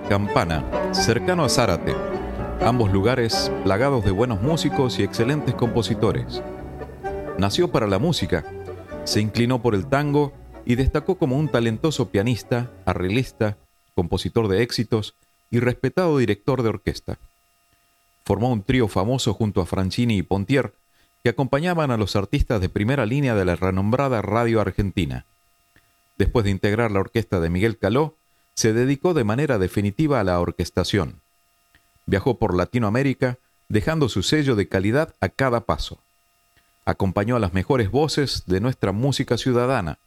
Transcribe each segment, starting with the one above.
Campana, cercano a Zárate, ambos lugares plagados de buenos músicos y excelentes compositores. Nació para la música, se inclinó por el tango y destacó como un talentoso pianista, arreglista, compositor de éxitos y respetado director de orquesta. Formó un trío famoso junto a Franchini y Pontier, que acompañaban a los artistas de primera línea de la renombrada radio argentina. Después de integrar la orquesta de Miguel Caló, se dedicó de manera definitiva a la orquestación. Viajó por Latinoamérica, dejando su sello de calidad a cada paso. Acompañó a las mejores voces de nuestra música ciudadana.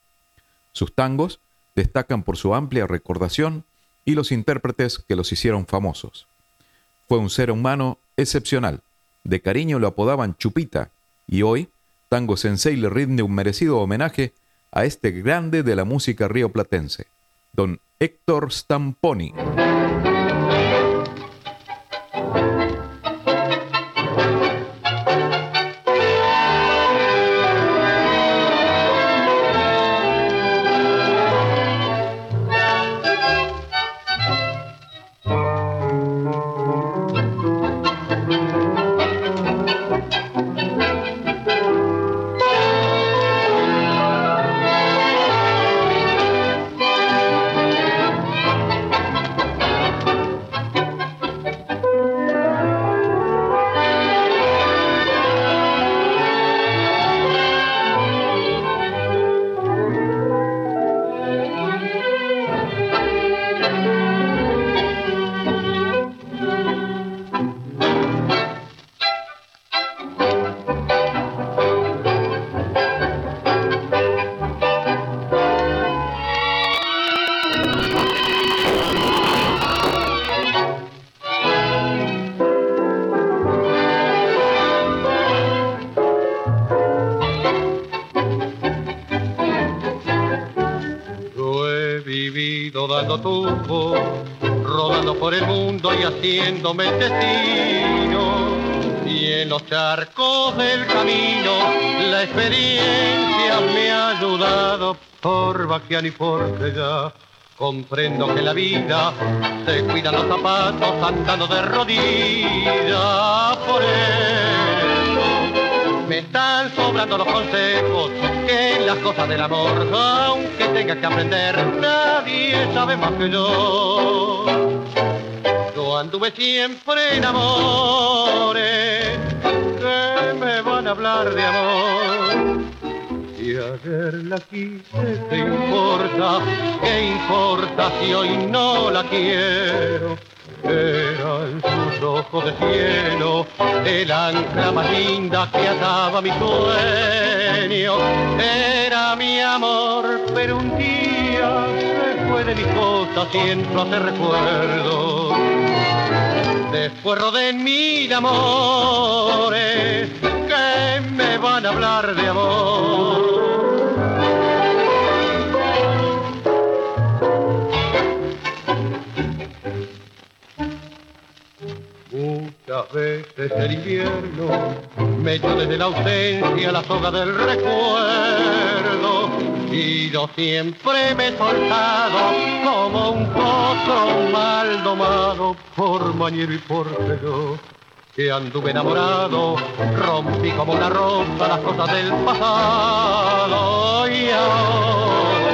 Sus tangos destacan por su amplia recordación y los intérpretes que los hicieron famosos. Fue un ser humano excepcional. De cariño lo apodaban Chupita y hoy Tango Sensei le rinde un merecido homenaje a este grande de la música rioplatense, don Héctor Stamponi. Rodando por el mundo y haciéndome destino. Y en los charcos del camino la experiencia me ha ayudado por Baquian y por ya Comprendo que la vida se cuida los zapatos andando de rodillas por eso. Están sobrando los consejos que en las cosas del amor, aunque tenga que aprender, nadie sabe más que yo. Yo anduve siempre en amores que me van a hablar de amor. Y ayer la quise, ¿qué importa? ¿Qué importa si hoy no la quiero? Eran sus ojos de cielo, el ancla más linda que ataba mi sueño. Era mi amor, pero un día se fue de mis cosas, siento hacer recuerdo. Después rodé mil amores que me van a hablar de amor. Muchas veces el invierno me echó desde la ausencia la soga del recuerdo y yo siempre me he soltado como un potro mal domado por mañero y por pelo que anduve enamorado, rompí como una rosa las cosas del pasado y ahora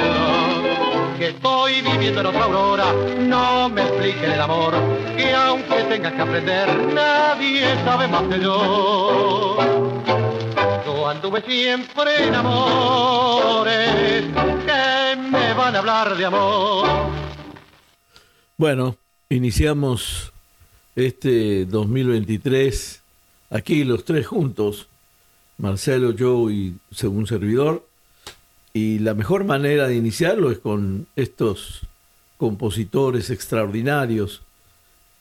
estoy viviendo en otra aurora. No me expliquen el amor, que aunque tengas que aprender, nadie sabe más que yo. Yo anduve siempre en amores que me van a hablar de amor. Bueno, iniciamos este 2023 aquí los tres juntos, Marcelo, yo y según servidor, y la mejor manera de iniciarlo es con estos compositores extraordinarios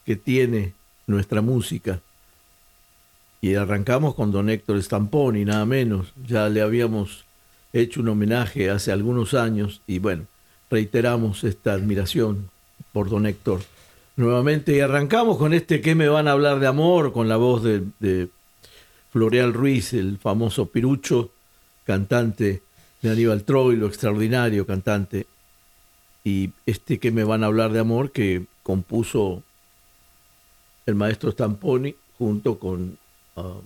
que tiene nuestra música. Y arrancamos con don Héctor Stamponi, nada menos. Ya le habíamos hecho un homenaje hace algunos años y bueno, reiteramos esta admiración por don Héctor. Nuevamente y arrancamos con este que me van a hablar de amor, con la voz de, de Floreal Ruiz, el famoso Pirucho, cantante de Aníbal Troilo, extraordinario cantante, y este que me van a hablar de amor que compuso el maestro Stamponi junto con uh,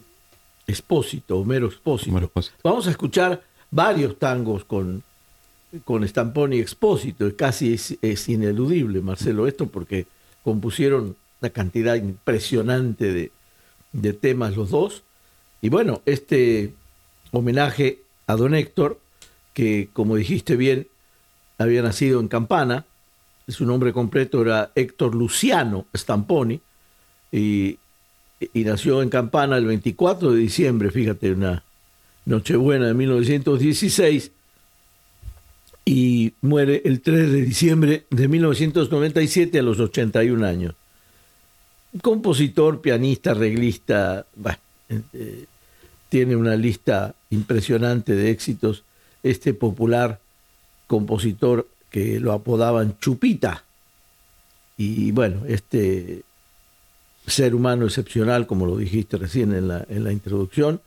Espósito, Homero Espósito. Homero Espósito. Vamos a escuchar varios tangos con, con Stamponi y Expósito, casi es, es, ineludible, Marcelo, esto porque compusieron una cantidad impresionante de, de temas los dos. Y bueno, este homenaje a don Héctor que, como dijiste bien, había nacido en Campana. Su nombre completo era Héctor Luciano Stamponi y, nació en Campana el 24 de diciembre, fíjate, una Nochebuena de 1916 y muere el 3 de diciembre de 1997 a los 81 años. Compositor, pianista, arreglista, bueno, eh, tiene una lista impresionante de éxitos este popular compositor que lo apodaban Chupita. Y bueno, este ser humano excepcional, como lo dijiste recién en la, en la introducción,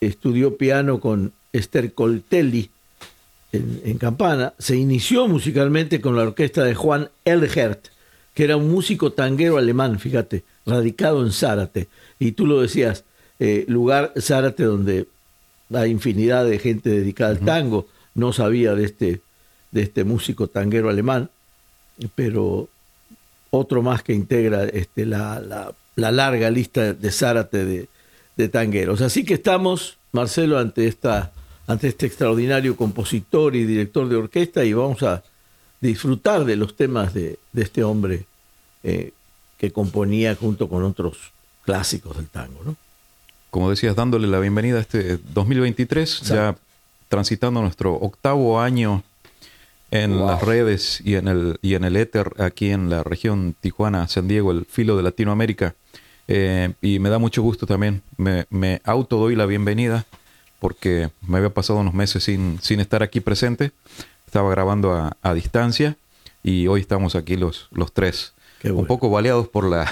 estudió piano con Esther Coltelli en, Campana, se inició musicalmente con la orquesta de Juan Elgert, que era un músico tanguero alemán, fíjate, radicado en Zárate. Y tú lo decías, eh, lugar Zárate donde hay infinidad de gente dedicada al tango. No sabía de este, de este músico tanguero alemán, pero otro más que integra este, la, la, la larga lista de Zárate de, de, tangueros. Así que estamos, Marcelo, ante, esta, ante este extraordinario compositor y director de orquesta y vamos a disfrutar de los temas de, de este hombre eh, que componía junto con otros clásicos del tango. ¿no? Como decías, dándole la bienvenida a este 2023, ya transitando nuestro octavo año en wow. las redes y en el y en el éter aquí en la región Tijuana, San Diego, el filo de Latinoamérica. Eh, y me da mucho gusto también, me, me auto doy la bienvenida porque me había pasado unos meses sin, sin estar aquí presente, estaba grabando a, a distancia y hoy estamos aquí los, los tres. Bueno. Un poco baleados por la...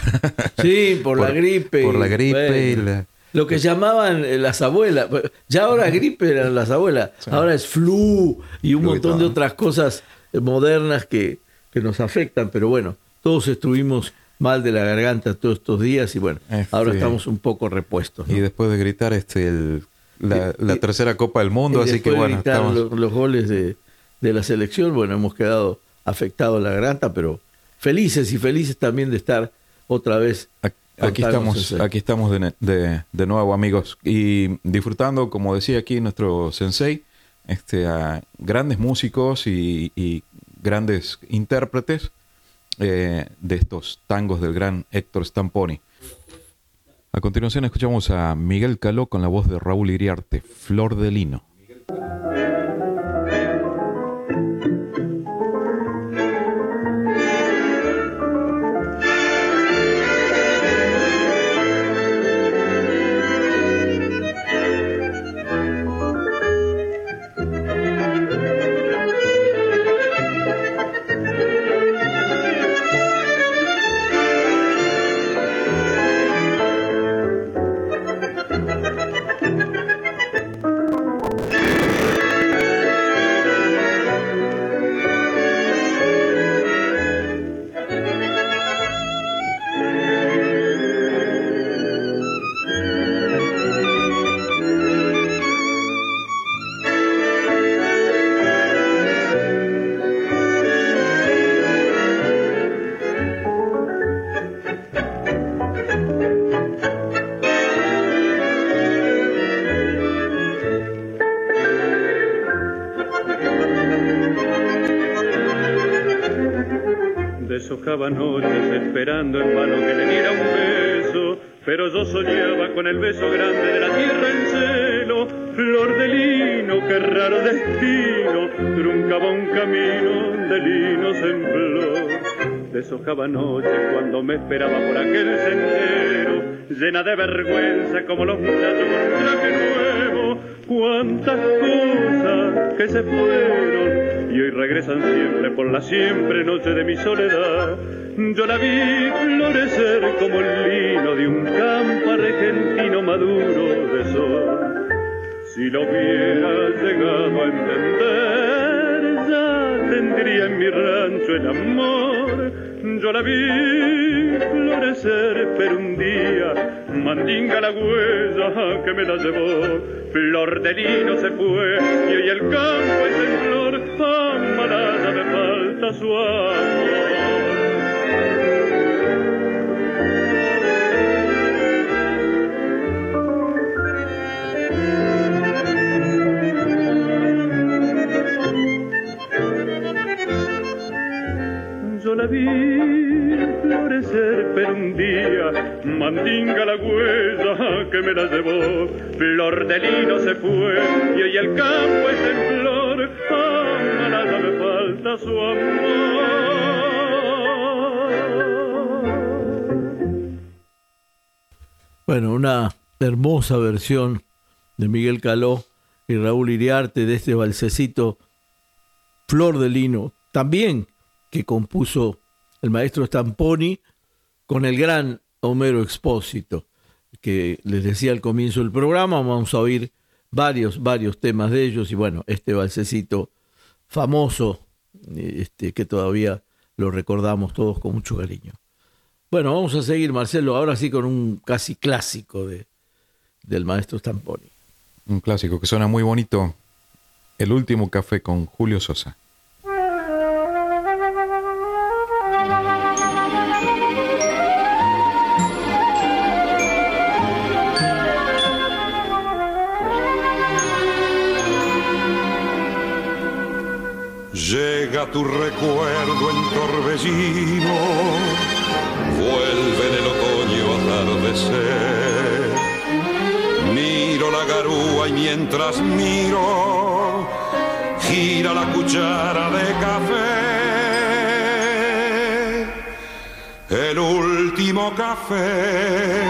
sí, por, por, la gripe. Por la gripe bueno. y la, lo que llamaban eh, las abuelas. Ya ahora gripe eran las abuelas. Sí. Ahora es flu y un montón de otras cosas modernas que, que, nos afectan. Pero bueno, todos estuvimos mal de la garganta todos estos días y bueno, este, ahora estamos un poco repuestos. ¿no? Y después de gritar este el, la, la, tercera Copa del Mundo, así que bueno. De gritar estamos... los, los, goles de, de la selección, bueno, hemos quedado afectados la garganta, pero felices y felices también de estar otra vez Aquí estamos, aquí estamos de, de, de, nuevo, amigos, y disfrutando, como decía aquí nuestro sensei, este, a grandes músicos y, y grandes intérpretes eh, de estos tangos del gran Héctor Stamponi. A continuación escuchamos a Miguel Caló con la voz de Raúl Iriarte, Flor de Lino. Deshojaba noches esperando en vano que le diera un beso, pero yo soñaba con el beso grande de la tierra en celo, flor de lino, qué raro destino, truncaba un camino de linos en flor. Deshojaba noches cuando me esperaba por aquel sendero, llena de vergüenza como los muchachos con un traje nuevo, cuántas cosas que se fueron y hoy regresan siempre por la siempre noche de mi soledad. Yo la vi florecer como el lino de un campo argentino maduro de sol. Si lo hubiera llegado a entender, ya tendría en mi rancho el amor. Yo la vi florecer, pero un día mandinga la huella que me la llevó. Flor de lino se fue y hoy el campo es en flor, amarada me falta su amor. la vi florecer, pero un día mandinga la huella que me la llevó. Flor de lino se fue y hoy el campo es en flor, falta su amor. Bueno, una hermosa versión de Miguel Caló y Raúl Iriarte de este balsecito Flor de Lino. También que compuso el maestro Stamponi con el gran Homero Expósito, que les decía al comienzo del programa, vamos a oír varios, varios temas de ellos y bueno, este balsecito famoso, este, que todavía lo recordamos todos con mucho cariño. Bueno, vamos a seguir, Marcelo, ahora sí con un casi clásico de, del maestro Stamponi. Un clásico que suena muy bonito, El último café con Julio Sosa. Tu recuerdo en torbellino, vuelve en el otoño atardecer. Miro la garúa y mientras miro, gira la cuchara de café. El último café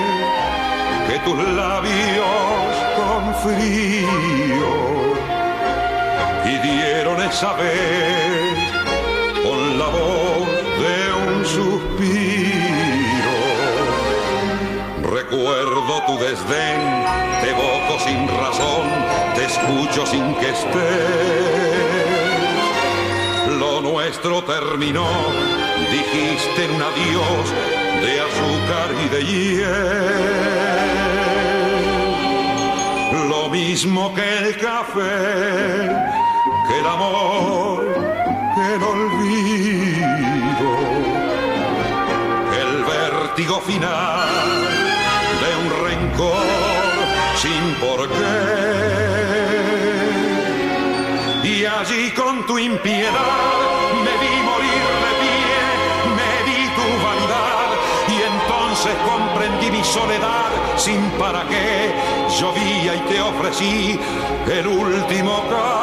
que tus labios con frío esa vez de un suspiro. Recuerdo tu desdén, te evoco sin razón, te escucho sin que estés. Lo nuestro terminó, dijiste un adiós de azúcar y de hiel. Lo mismo que el café que el amor, el olvido, el vértigo final de un rencor sin por qué. Y allí con tu impiedad me vi morir de pie, me di tu vanidad y entonces comprendí mi soledad sin para qué. Llovía y te ofrecí el último caso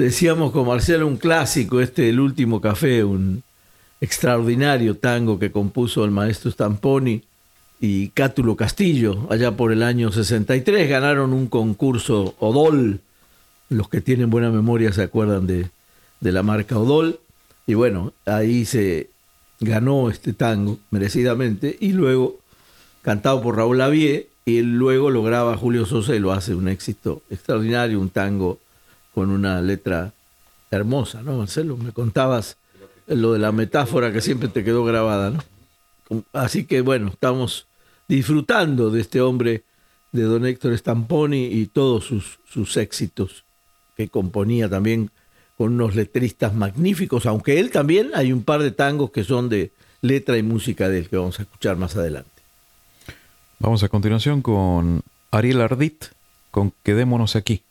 Decíamos con Marcelo un clásico, este El último café, un extraordinario tango que compuso el maestro Stamponi y Cátulo Castillo allá por el año 63. Ganaron un concurso Odol. Los que tienen buena memoria se acuerdan de, de la marca Odol. Y bueno, ahí se ganó este tango merecidamente y luego cantado por Raúl Lavie y luego lo graba Julio Sosa y lo hace un éxito extraordinario, un tango con una letra hermosa, ¿no, Marcelo? Me contabas lo de la metáfora que siempre te quedó grabada, ¿no? Así que bueno, estamos disfrutando de este hombre, de don Héctor Stamponi y todos sus, sus éxitos que componía también con unos letristas magníficos, aunque él también hay un par de tangos que son de letra y música de él que vamos a escuchar más adelante. Vamos a continuación con Ariel Ardit, con Quedémonos aquí.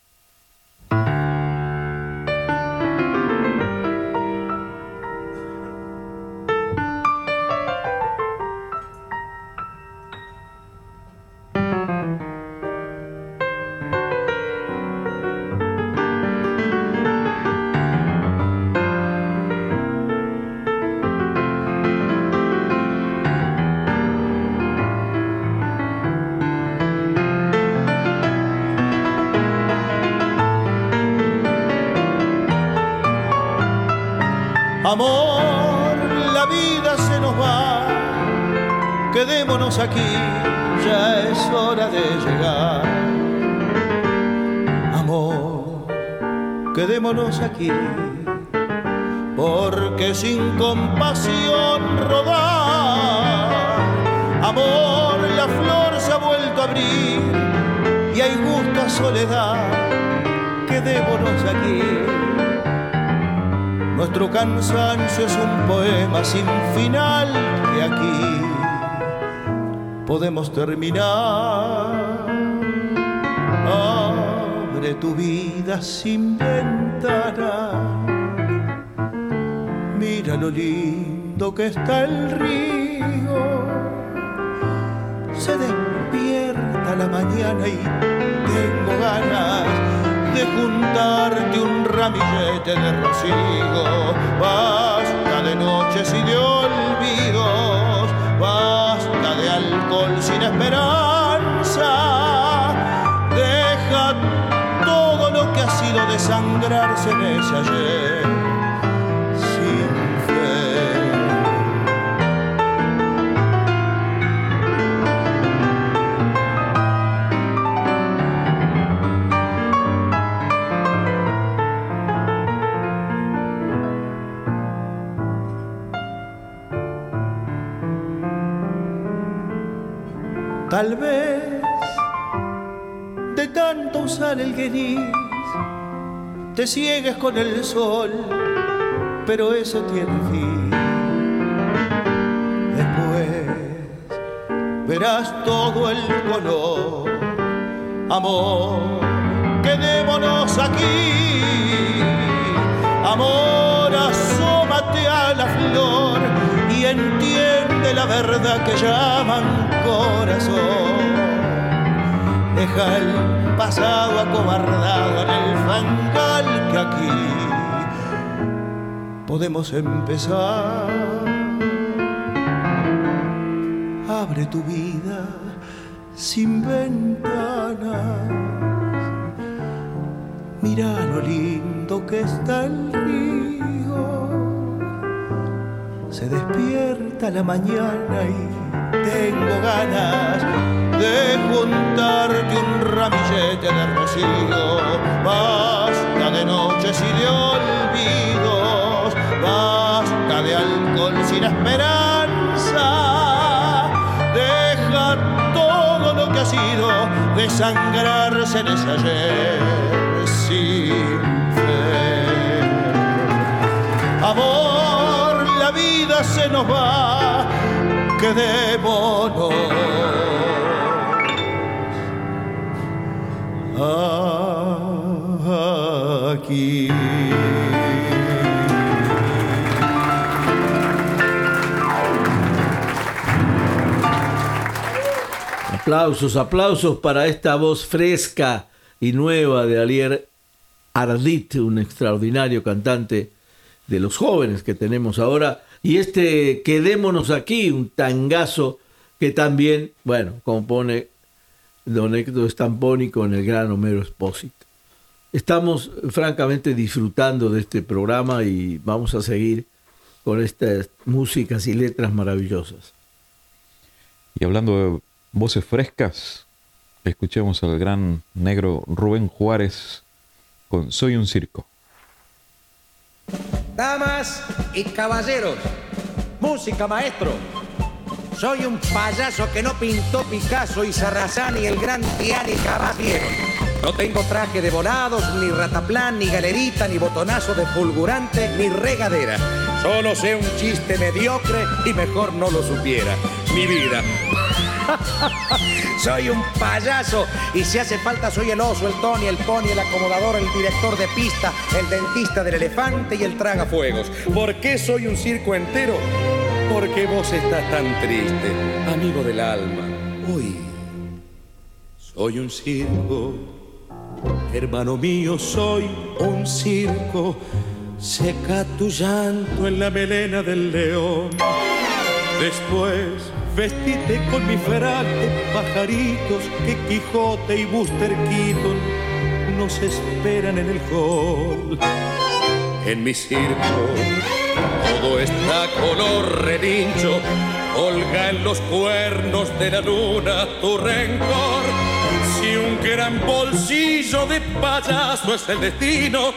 Aquí, ya es hora de llegar. Amor, quedémonos aquí, porque sin compasión rodar. Amor, la flor se ha vuelto a abrir y hay gusta soledad, quedémonos aquí nuestro cansancio es un poema sin final que aquí podemos terminar. Abre tu vida sin ventana. Mira lo lindo que está el río. Se despierta la mañana y tengo ganas de juntarte un ramillete de rocío. Basta de noches y de olvidos, basta alcohol sin esperanza. Deja todo lo que ha sido desangrarse en ese ayer. Tal vez de tanto usar el gris te ciegues con el sol, pero eso tiene fin. Después verás todo el color, amor, quedémonos aquí. Amor, asómate a la flor y entiende la verdad que llaman corazón. Deja el pasado acobardado en el fangal que aquí podemos empezar. Abre tu vida sin ventanas. Mira lo lindo que está el río se despierta la mañana y tengo ganas de juntarte un ramillete de rocío. Basta de noches y de olvidos, basta de alcohol sin esperanza. Deja todo lo que ha sido desangrarse en ese ayer sin. Amor, la vida se nos va, quedémonos aquí. Aplausos, aplausos para esta voz fresca y nueva de Alier Ardit, un extraordinario cantante de los jóvenes que tenemos ahora. Y este Quedémonos aquí, un tangazo que también, bueno, compone Don Héctor Stamponi con el gran Homero Espósito. Estamos francamente disfrutando de este programa y vamos a seguir con estas músicas y letras maravillosas. Y hablando de voces frescas, escuchemos al gran negro Rubén Juárez con Soy un circo. Damas y caballeros, música maestro. Soy un payaso que no pintó Picasso y Sarrazán y el gran Tiani Caballero. No tengo traje de volados, ni rataplan, ni galerita, ni botonazo de fulgurante, ni regadera. Solo sé un chiste mediocre y mejor no lo supiera. Mi vida. soy un payaso y si hace falta soy el oso, el Tony, el pony, el acomodador, el director de pista, el dentista del elefante y el tragafuegos. ¿Por qué soy un circo entero? Porque vos estás tan triste, amigo del alma. Uy, soy un circo, hermano mío, soy un circo. Seca tu llanto en la melena del león. Después vestite con mi frac de pajaritos que Quijote y Buster Keaton nos esperan en el hall. En mi circo todo está color relincho, holga en los cuernos de la luna tu rencor. Si un gran bolsillo de payaso es el destino,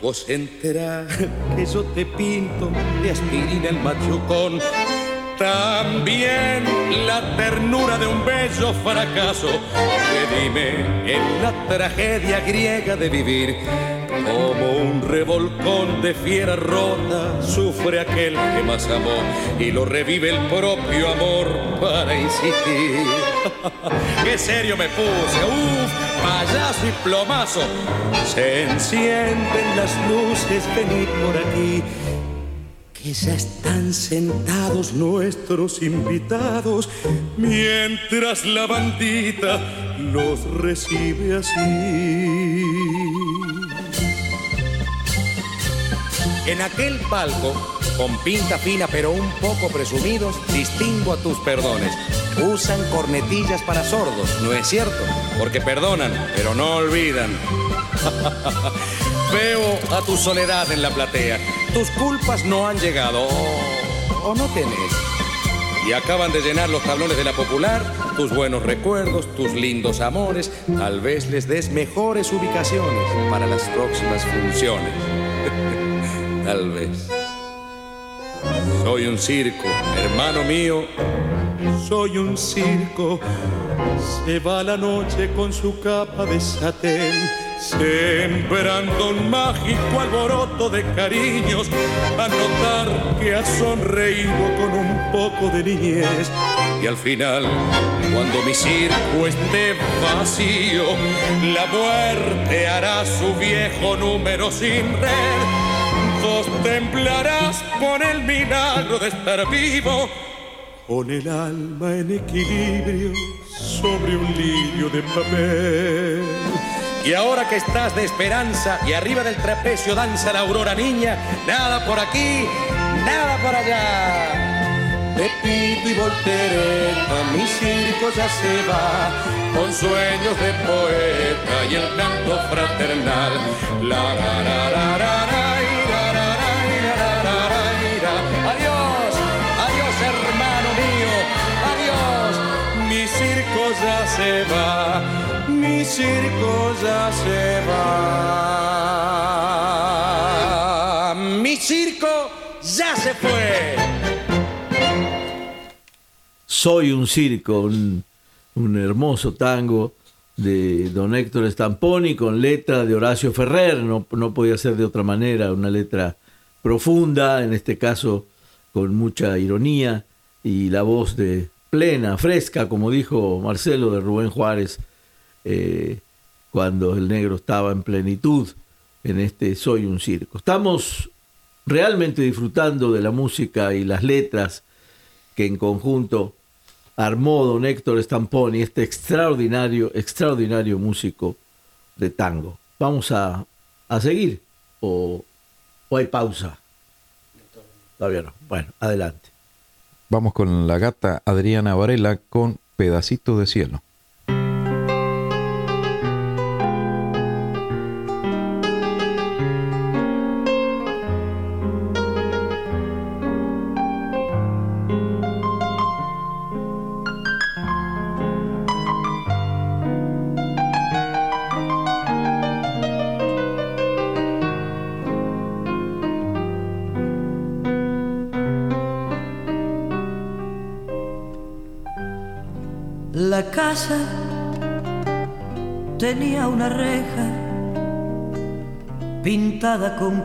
vos enterá que yo te pinto de aspirina el machucón. También la ternura de un bello fracaso. dime en la tragedia griega de vivir. Como un revolcón de fiera rota sufre aquel que más amó y lo revive el propio amor para insistir. Qué serio me puse, uff, payaso y plomazo. Se encienden las luces, venid por aquí que están sentados nuestros invitados mientras la bandita los recibe así. En aquel palco, con pinta fina pero un poco presumidos, distingo a tus perdones. Usan cornetillas para sordos, ¿no es cierto? Porque perdonan, pero no olvidan. Veo a tu soledad en la platea. Tus culpas no han llegado o, no tenés. Y acaban de llenar los tablones de la popular, tus buenos recuerdos, tus lindos amores. Tal vez les des mejores ubicaciones para las próximas funciones. Tal vez. Soy un circo, hermano mío. Soy un circo. Se va la noche con su capa de satén sembrando un mágico alboroto de cariños, a notar que ha sonreído con un poco de niñez. Y al final, cuando mi circo esté vacío, la muerte hará su viejo número sin red. Vos temblarás por el milagro de estar vivo, con el alma en equilibrio sobre un lirio de papel. Y ahora que estás de esperanza y arriba del trapecio danza la aurora niña, nada por aquí, nada por allá. De pito y voltereta, mi circo ya se va, con sueños de poeta y el canto fraternal. La, la, la, la, la, la ya se va mi circo ya se va. Mi circo ya se fue. Soy un circo, un, hermoso tango de don Héctor Stamponi con letra de Horacio Ferrer, no, no podía ser de otra manera, una letra profunda, en este caso con mucha ironía y la voz de plena, fresca, como dijo Marcelo de Rubén Juárez, eh, cuando el negro estaba en plenitud en este Soy un circo. Estamos realmente disfrutando de la música y las letras que en conjunto armó don Héctor Stamponi, este extraordinario, extraordinario músico de tango. Vamos a, a seguir o, o hay pausa. Todavía no. Bueno, adelante. Vamos con la gata Adriana Varela con Pedacito de Cielo.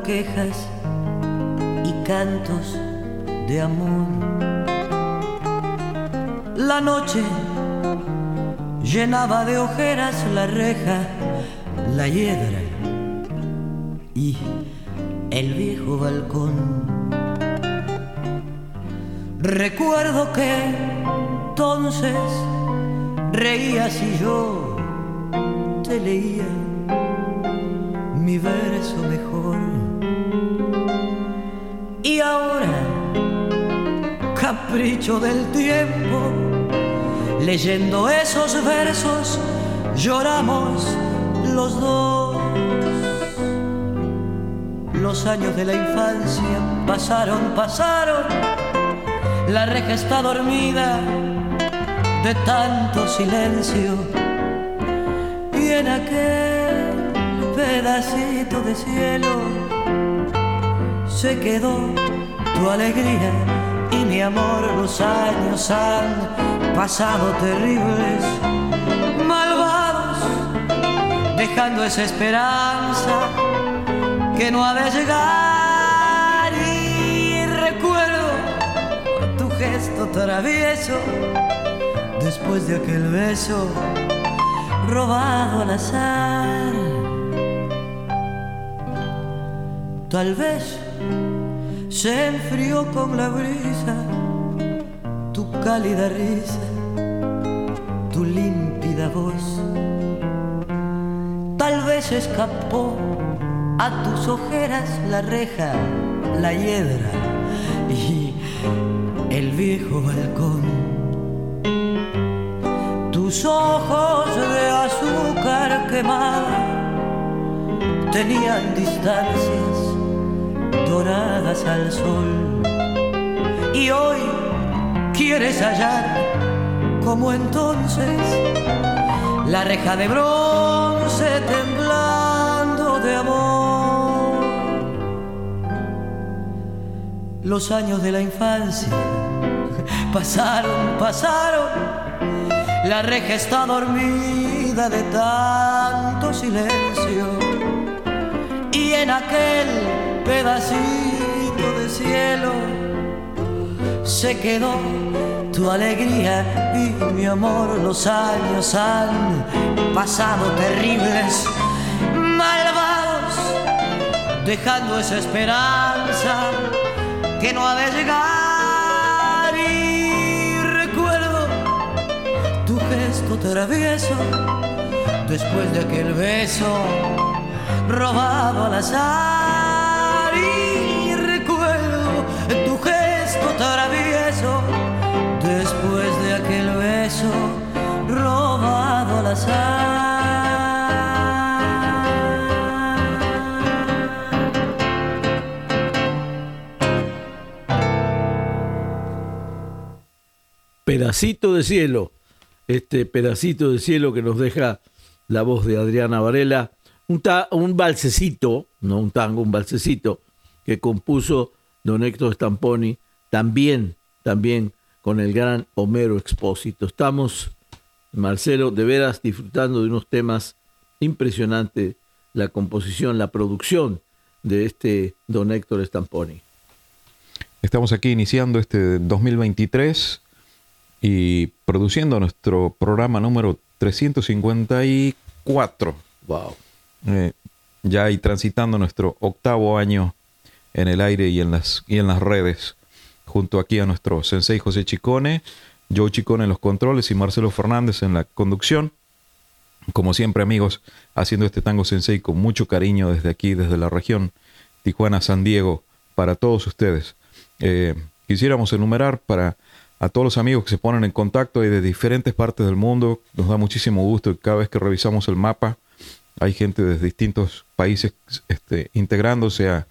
Quejas y cantos de amor. La noche llenaba de ojeras la reja, la hiedra y el viejo balcón. Recuerdo que entonces reías y yo te leía mi verso mejor. Capricho del tiempo, leyendo esos versos, lloramos los dos. Los años de la infancia pasaron, pasaron, la reja está dormida de tanto silencio. Y en aquel pedacito de cielo se quedó tu alegría mi amor los años han pasado terribles malvados dejando esa esperanza que no ha de llegar y recuerdo tu gesto travieso después de aquel beso robado al azar. Tal vez se enfrió con la brisa tu cálida risa, tu límpida voz. Tal vez escapó a tus ojeras la reja, la hiedra y el viejo balcón tus ojos de azúcar quemada tenían distancias doradas al sol. Y hoy quieres hallar, como entonces, la reja de bronce temblando de amor. Los años de la infancia pasaron, pasaron la reja está dormida de tanto silencio y en aquel pedacito de cielo. Se quedó tu alegría y mi amor. Los años han pasado terribles, malvados, dejando esa esperanza que no ha de llegar. Travieso después de aquel beso robado al azar Pedacito de cielo este pedacito de cielo que nos deja la voz de Adriana Varela, un, un balsecito, no un tango, un balsecito que compuso don Héctor Stamponi, también, también con el gran Homero Expósito. Estamos, Marcelo, de veras disfrutando de unos temas impresionantes, la composición, la producción de este don Héctor Stamponi. Estamos aquí iniciando este 2023 y produciendo nuestro programa número 354 Wow. Eh, ya y transitando nuestro octavo año en el aire y en las, y en las redes, junto aquí a nuestro sensei José Chicone, Joe Chicone en los controles y Marcelo Fernández en la conducción. Como siempre amigos, haciendo este tango sensei con mucho cariño desde aquí, desde la región Tijuana, San Diego, para todos ustedes. Eh, quisiéramos enumerar para a todos los amigos que se ponen en contacto de diferentes partes del mundo. Nos da muchísimo gusto cada vez que revisamos el mapa hay gente de distintos países este, integrándose a,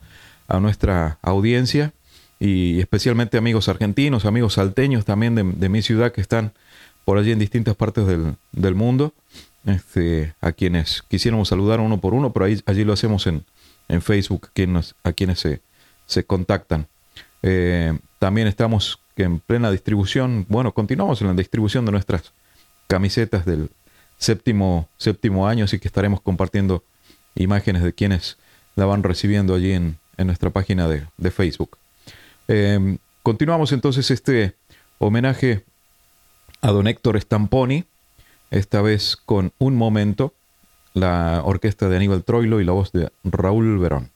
nuestra audiencia y especialmente amigos argentinos, amigos salteños también de, mi ciudad que están por allí en distintas partes del, mundo, este, a quienes quisiéramos saludar uno por uno, pero ahí, allí lo hacemos en, Facebook, a quienes se, se contactan. Eh, también estamos en plena distribución, bueno, continuamos en la distribución de nuestras camisetas del, séptimo, séptimo año, así que estaremos compartiendo imágenes de quienes la van recibiendo allí en, nuestra página de, Facebook. Em, continuamos entonces este homenaje a don Héctor Stamponi, esta vez con Un Momento, la orquesta de Aníbal Troilo y la voz de Raúl Verón.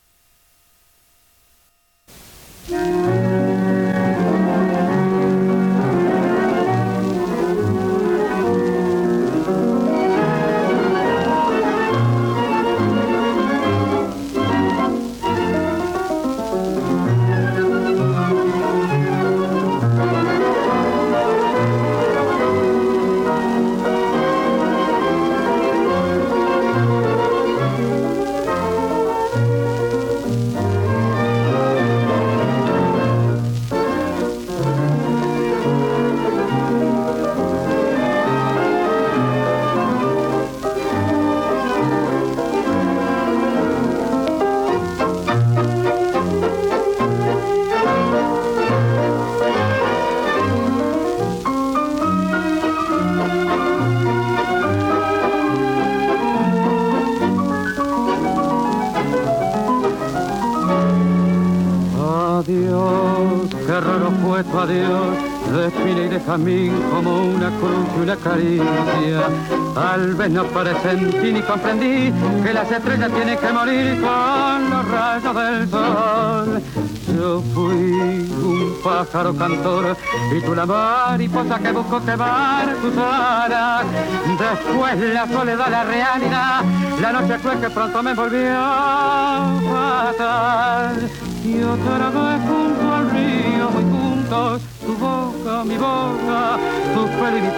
Tal vez no presentí ni comprendí que las estrellas tienen que morir con los rayos del sol. Yo fui un pájaro cantor y tú la mariposa que buscó quemar tus alas. Después la soledad, la realidad, la noche fue que pronto me volvió fatal. Y otra vez junto al río, muy juntos, tu boca, mi boca, tu pelo y mi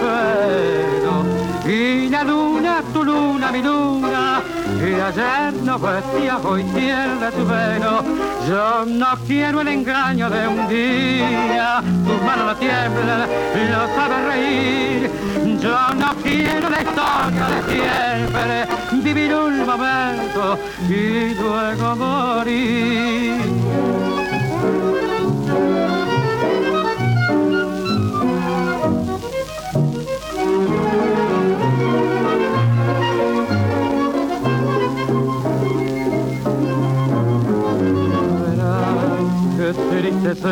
y la luna, tu luna, mi luna, que ayer no vestía, hoy pierde tu velo. Yo no quiero el engaño de un día, tus manos no tiemblan, no sabes reír. Yo no quiero la historia de siempre, vivir un momento y luego morir.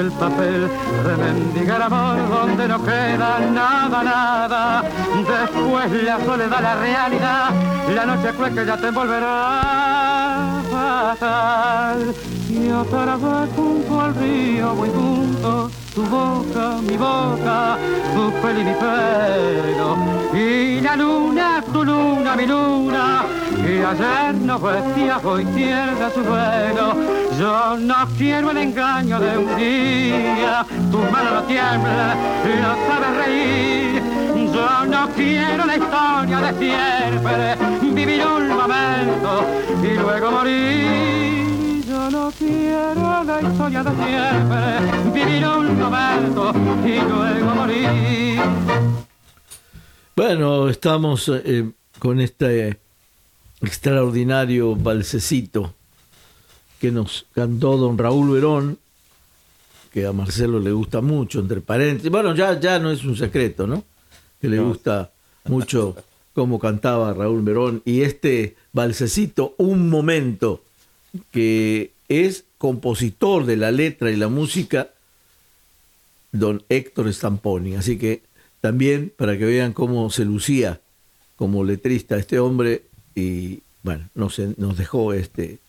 El papel de mendigar amor donde no queda nada, nada. Después la soledad, la realidad, la noche fue que ya te envolverá fatal. Y otra vez junto al río muy juntos tu boca, mi boca, tu pelo y mi pelo. Y la luna, tu luna, mi luna, que ayer no vestía, hoy pierde su vuelo. Yo no quiero el engaño de un día, tu mano no tiembla, no sabes reír. Yo no quiero la historia de siempre, vivir un momento y luego morir. No quiero la historia de siempre, vivir un momento y luego morir. Bueno, estamos eh, con este extraordinario balsecito que nos cantó don Raúl Verón, que a Marcelo le gusta mucho, entre paréntesis. Bueno, ya, ya no es un secreto, ¿no? Que le gusta mucho cómo cantaba Raúl Verón. Y este balsecito, un momento, que es compositor de la letra y la música don Héctor Stamponi. Así que también para que vean cómo se lucía como letrista este hombre y bueno, nos, nos dejó este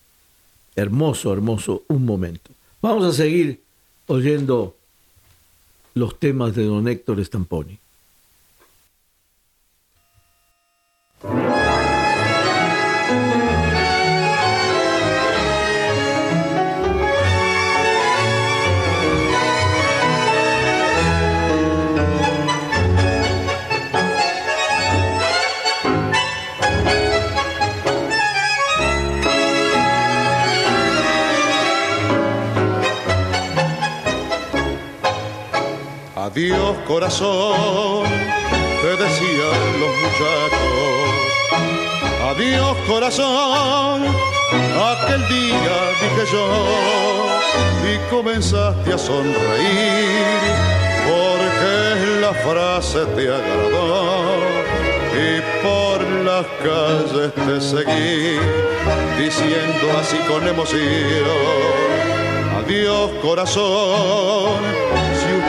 hermoso, hermoso un momento. Vamos a seguir oyendo los temas de don Héctor Stamponi. Adiós corazón, te decían los muchachos. Adiós corazón, aquel día dije yo y comenzaste a sonreír porque la frase te agradó y por las calles te seguí diciendo así con emoción. Adiós corazón,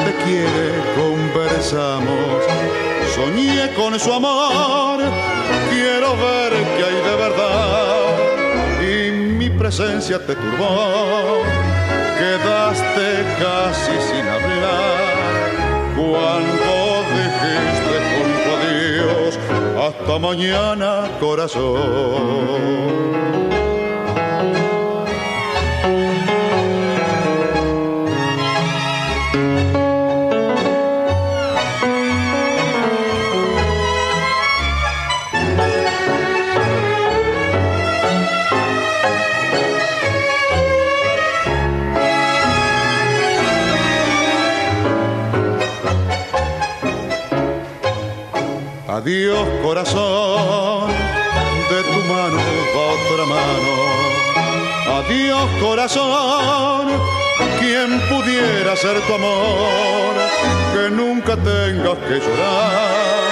usted quiere conversamos. Soñé con su amor, quiero ver que hay de verdad. Y mi presencia te turbó, quedaste casi sin hablar. Cuando dijiste junto a Dios, hasta mañana corazón. Adiós corazón, de tu mano otra mano. Adiós corazón, quien pudiera ser tu amor, que nunca tengas que llorar,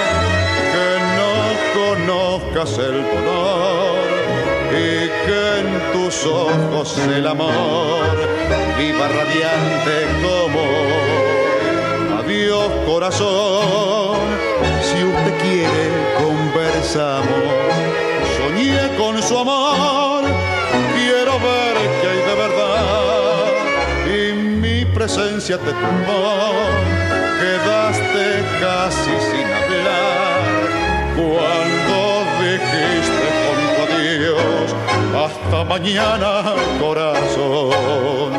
que no conozcas el dolor y que en tus ojos el amor viva radiante como Adiós corazón, usted quiere conversamos. Soñé con su amor, quiero ver que hay de verdad. Y mi presencia te tumbó, quedaste casi sin hablar. Cuando dijiste junto a Dios, hasta mañana corazón.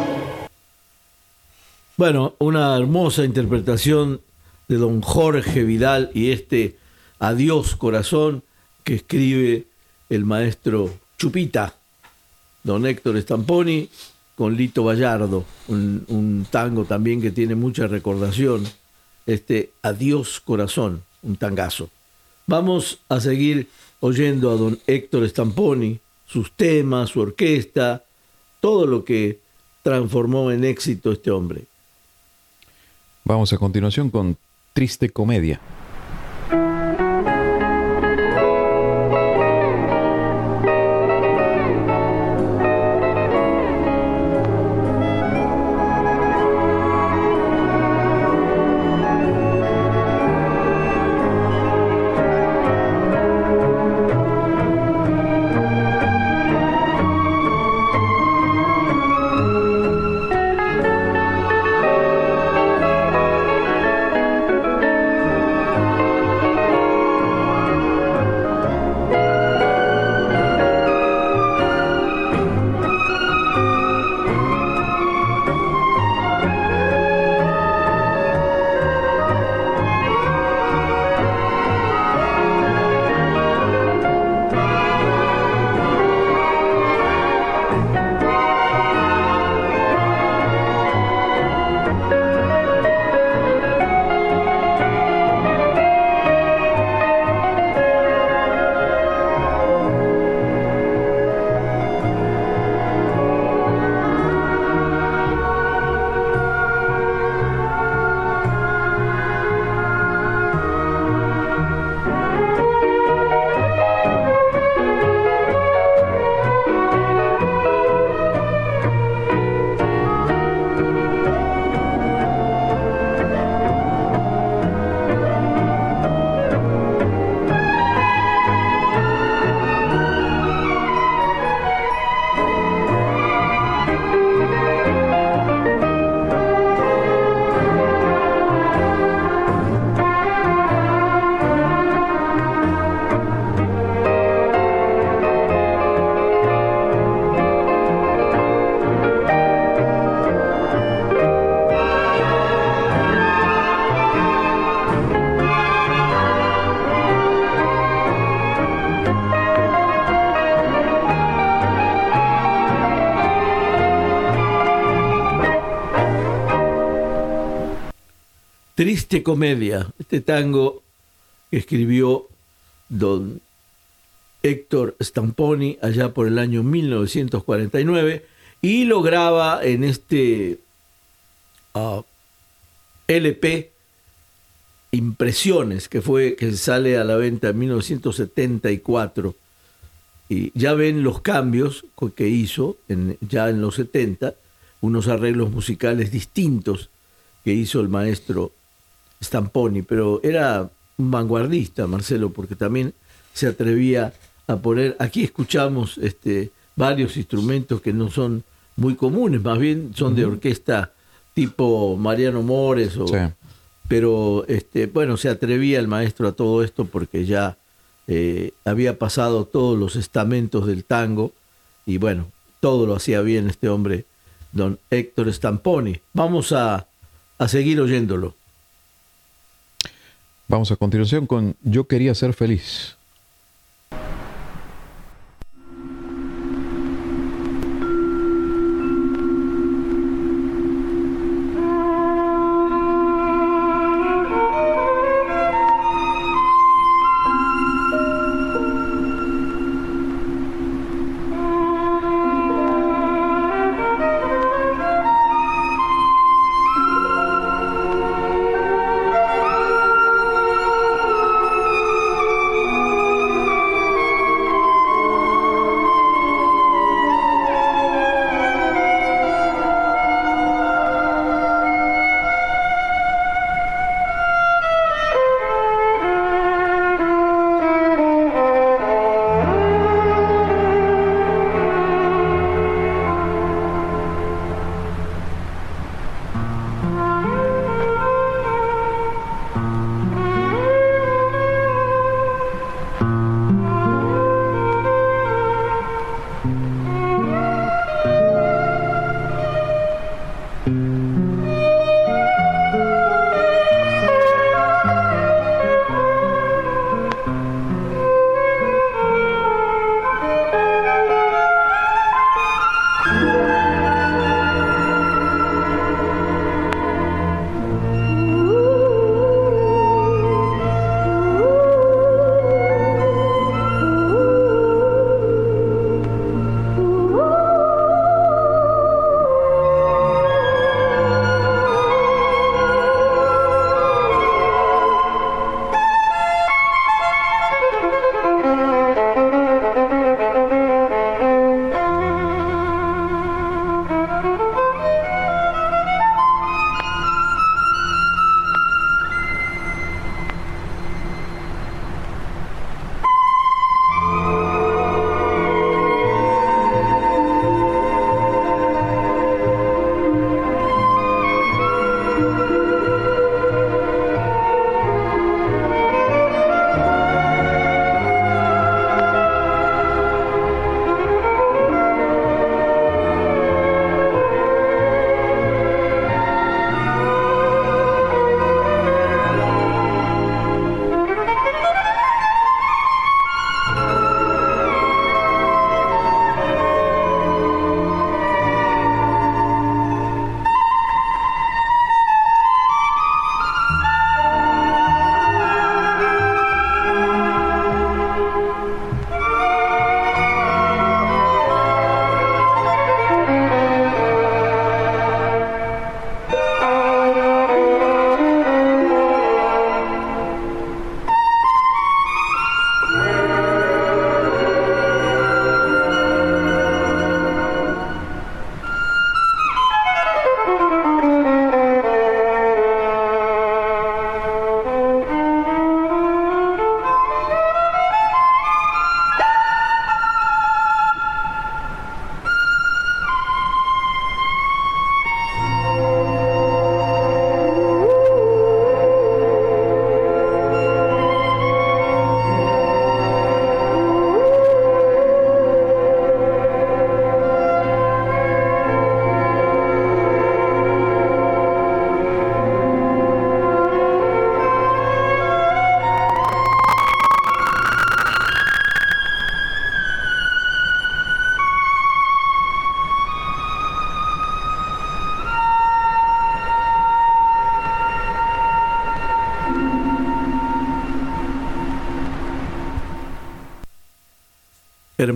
Bueno, una hermosa interpretación de don Jorge Vidal y este Adiós corazón que escribe el maestro Chupita, don Héctor Stamponi, con Lito Vallardo, un, un tango también que tiene mucha recordación, este Adiós corazón, un tangazo. Vamos a seguir oyendo a don Héctor Stamponi, sus temas, su orquesta, todo lo que transformó en éxito este hombre. Vamos a continuación con Triste Comedia. Triste Comedia, este tango que escribió don Héctor Stamponi allá por el año 1949 y lo graba en este ah, LP Impresiones que fue que sale a la venta en 1974 y ya ven los cambios que hizo ya en los 70 unos arreglos musicales distintos que hizo el maestro Stamponi, pero era un vanguardista, Marcelo, porque también se atrevía a poner, aquí escuchamos este, varios instrumentos que no son muy comunes, más bien son de orquesta tipo Mariano Mores, o, pero este, bueno, se atrevía el maestro a todo esto porque ya eh, había pasado todos los estamentos del tango y bueno, todo lo hacía bien este hombre, don Héctor Stamponi. Vamos a, a seguir oyéndolo. Vamos a continuación con Yo quería ser feliz.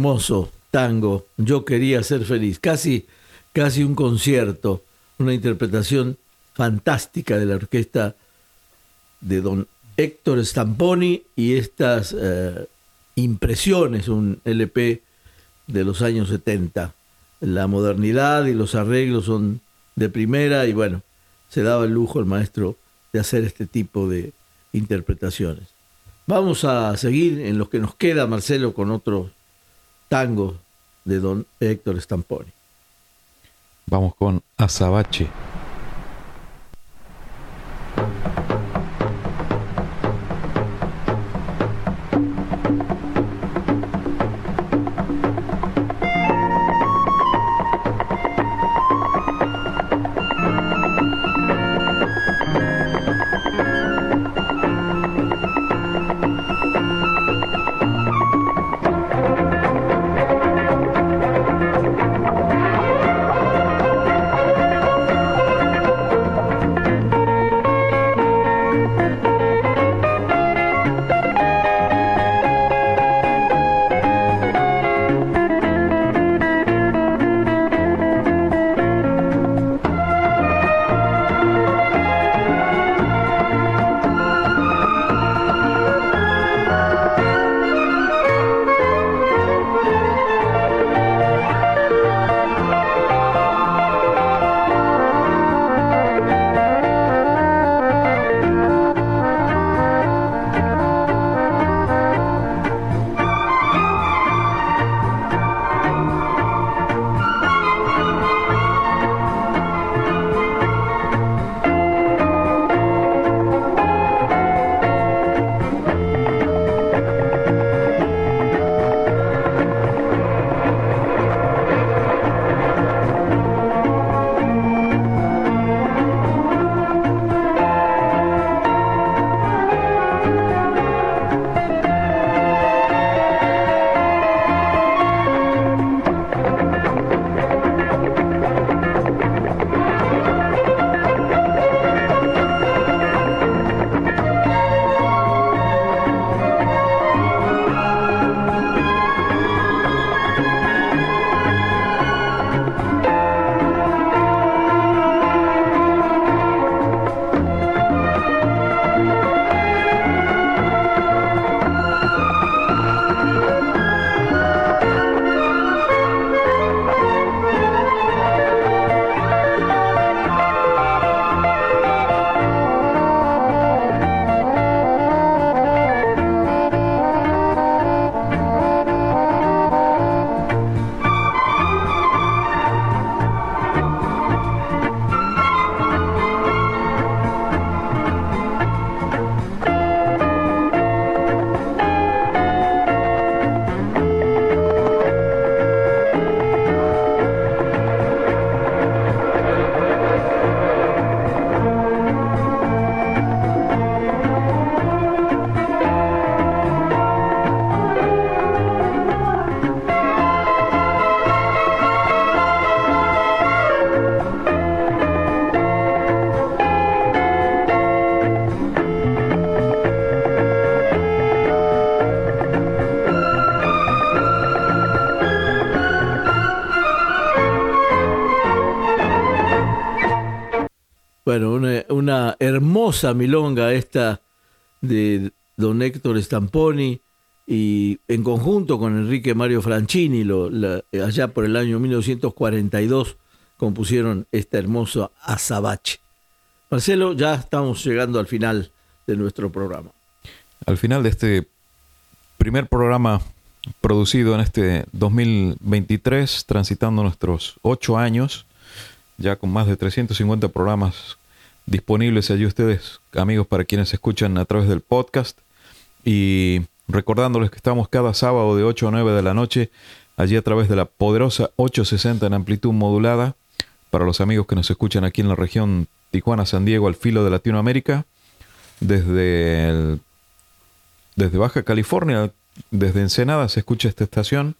Hermoso tango, Yo quería ser feliz, casi, casi un concierto, una interpretación fantástica de la orquesta de don Héctor Stamponi y estas eh, impresiones, un LP de los años 70. La modernidad y los arreglos son de primera y bueno, se daba el lujo el maestro de hacer este tipo de interpretaciones. Vamos a seguir en lo que nos queda, Marcelo, con otro tango de don Héctor Stamponi. Vamos con Azabache. Hermosa milonga esta de don Héctor Stamponi y en conjunto con Enrique Mario Franchini, lo, allá por el año 1942, compusieron esta hermosa Azabache. Marcelo, ya estamos llegando al final de nuestro programa. Al final de este primer programa producido en este 2023, transitando nuestros ocho años, ya con más de 350 programas disponibles allí ustedes, amigos, para quienes escuchan a través del podcast. Y recordándoles que estamos cada sábado de 8 a 9 de la noche, allí a través de la poderosa 860 en amplitud modulada, para los amigos que nos escuchan aquí en la región Tijuana-San Diego, al filo de Latinoamérica, desde, desde Baja California, desde Ensenada se escucha esta estación,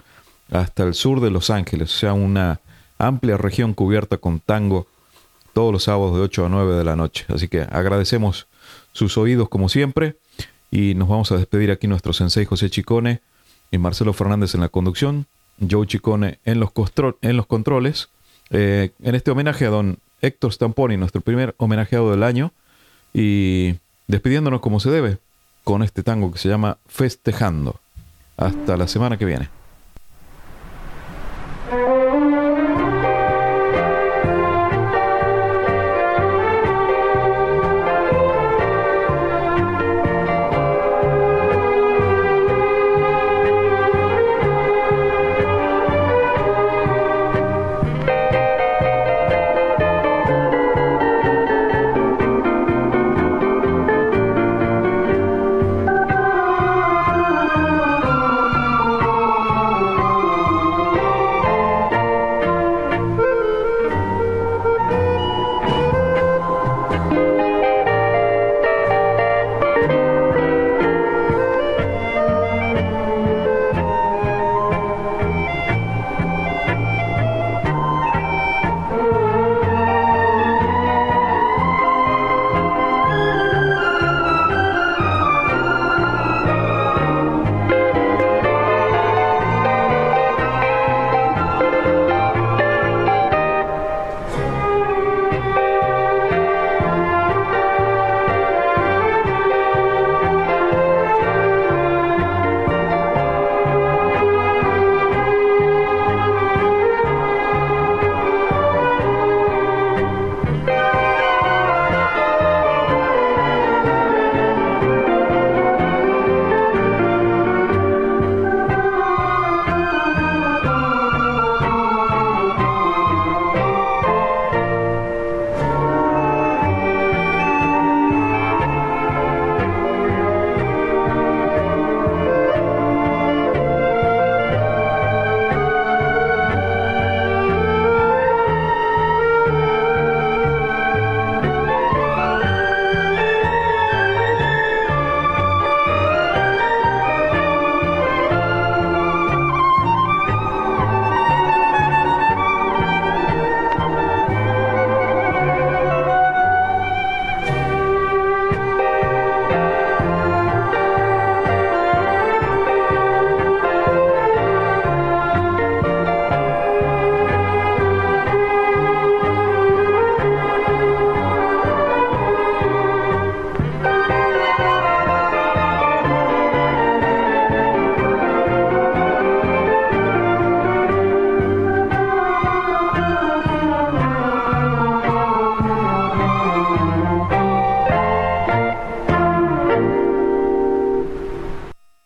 hasta el sur de Los Ángeles, o sea, una amplia región cubierta con tango todos los sábados de 8 a 9 de la noche. Así que agradecemos sus oídos como siempre y nos vamos a despedir aquí nuestro sensei José Chicone y Marcelo Fernández en la conducción, Joe Chicone en los, en los controles. Eh, en este homenaje a don Héctor Stamponi, nuestro primer homenajeado del año, y despidiéndonos como se debe con este tango que se llama Festejando. Hasta la semana que viene.